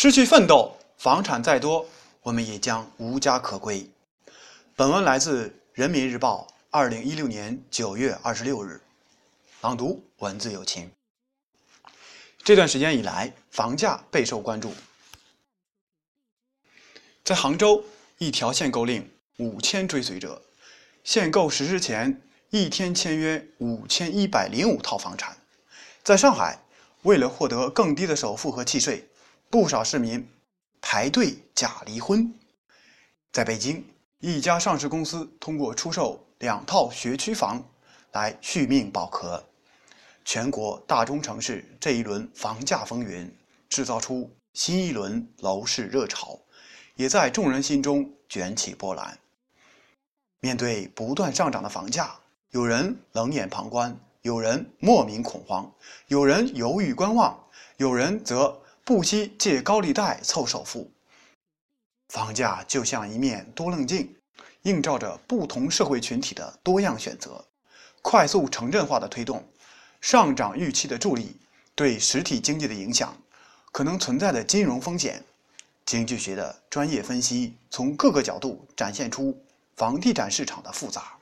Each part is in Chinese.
失去奋斗，房产再多，我们也将无家可归。本文来自《人民日报》二零一六年九月二十六日，朗读文字有情。这段时间以来，房价备受关注。在杭州，一条限购令，五千追随者。限购实施前，一天签约五千一百零五套房产。在上海，为了获得更低的首付和契税，不少市民排队假离婚。在北京，一家上市公司通过出售两套学区房来续命保壳。全国大中城市这一轮房价风云，制造出新一轮楼市热潮，也在众人心中卷起波澜。面对不断上涨的房价，有人冷眼旁观，有人莫名恐慌，有人犹豫观望，有人则不惜借高利贷凑首付。房价就像一面多棱镜，映照着不同社会群体的多样选择。快速城镇化的推动。上涨预期的助力对实体经济的影响，可能存在的金融风险，经济学的专业分析从各个角度展现出房地产市场的复杂。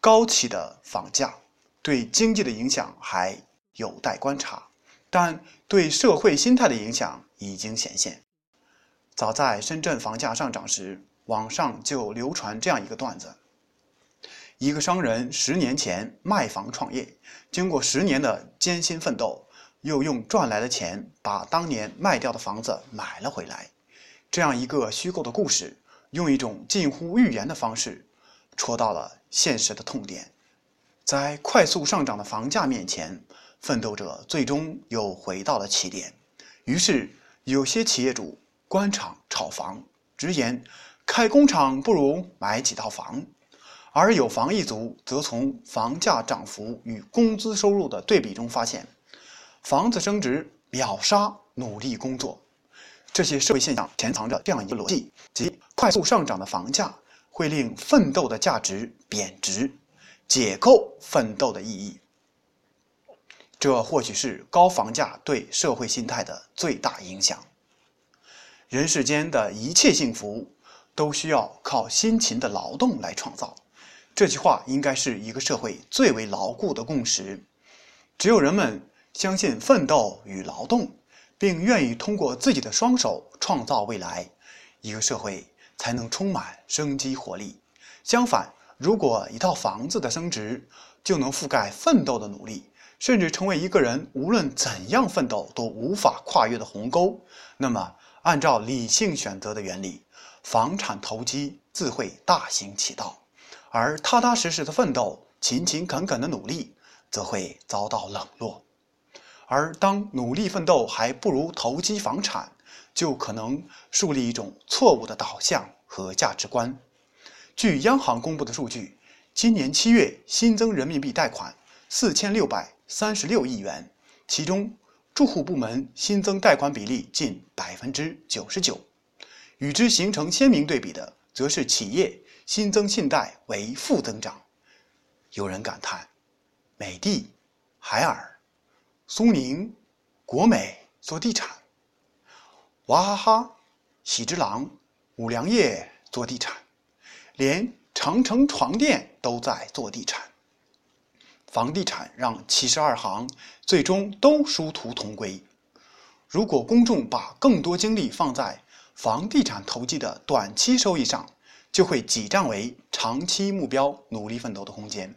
高企的房价对经济的影响还有待观察，但对社会心态的影响已经显现。早在深圳房价上涨时，网上就流传这样一个段子。一个商人十年前卖房创业，经过十年的艰辛奋斗，又用赚来的钱把当年卖掉的房子买了回来。这样一个虚构的故事，用一种近乎预言的方式，戳到了现实的痛点。在快速上涨的房价面前，奋斗者最终又回到了起点。于是，有些企业主官场炒房，直言开工厂不如买几套房。而有房一族则从房价涨幅与工资收入的对比中发现，房子升值秒杀努力工作。这些社会现象潜藏着这样一个逻辑：即快速上涨的房价会令奋斗的价值贬值，解构奋斗的意义。这或许是高房价对社会心态的最大影响。人世间的一切幸福，都需要靠辛勤的劳动来创造。这句话应该是一个社会最为牢固的共识。只有人们相信奋斗与劳动，并愿意通过自己的双手创造未来，一个社会才能充满生机活力。相反，如果一套房子的升值就能覆盖奋斗的努力，甚至成为一个人无论怎样奋斗都无法跨越的鸿沟，那么按照理性选择的原理，房产投机自会大行其道。而踏踏实实的奋斗、勤勤恳恳的努力，则会遭到冷落。而当努力奋斗还不如投机房产，就可能树立一种错误的导向和价值观。据央行公布的数据，今年七月新增人民币贷款四千六百三十六亿元，其中住户部门新增贷款比例近百分之九十九。与之形成鲜明对比的，则是企业。新增信贷为负增长，有人感叹：美的、海尔、苏宁、国美做地产，娃哈哈、喜之郎、五粮液做地产，连长城床垫都在做地产。房地产让七十二行最终都殊途同归。如果公众把更多精力放在房地产投机的短期收益上，就会挤占为长期目标努力奋斗的空间，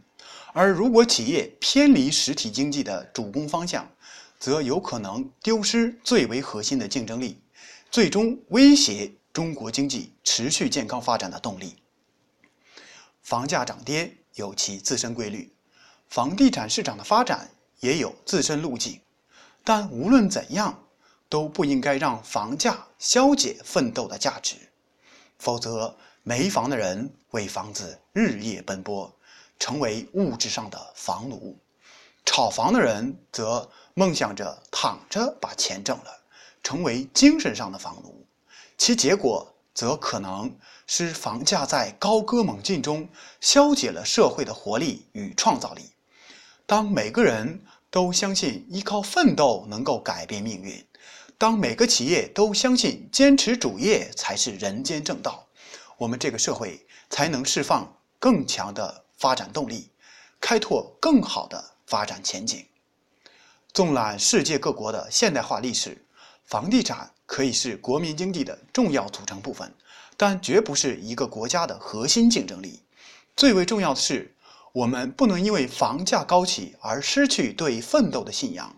而如果企业偏离实体经济的主攻方向，则有可能丢失最为核心的竞争力，最终威胁中国经济持续健康发展的动力。房价涨跌有其自身规律，房地产市场的发展也有自身路径，但无论怎样，都不应该让房价消解奋斗的价值，否则。没房的人为房子日夜奔波，成为物质上的房奴；炒房的人则梦想着躺着把钱挣了，成为精神上的房奴。其结果则可能是房价在高歌猛进中消解了社会的活力与创造力。当每个人都相信依靠奋斗能够改变命运，当每个企业都相信坚持主业才是人间正道，我们这个社会才能释放更强的发展动力，开拓更好的发展前景。纵览世界各国的现代化历史，房地产可以是国民经济的重要组成部分，但绝不是一个国家的核心竞争力。最为重要的是，我们不能因为房价高企而失去对奋斗的信仰。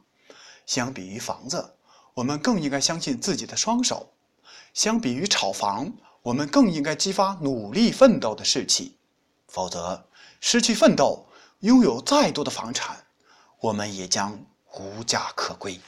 相比于房子，我们更应该相信自己的双手；相比于炒房，我们更应该激发努力奋斗的士气。否则，失去奋斗，拥有再多的房产，我们也将无家可归。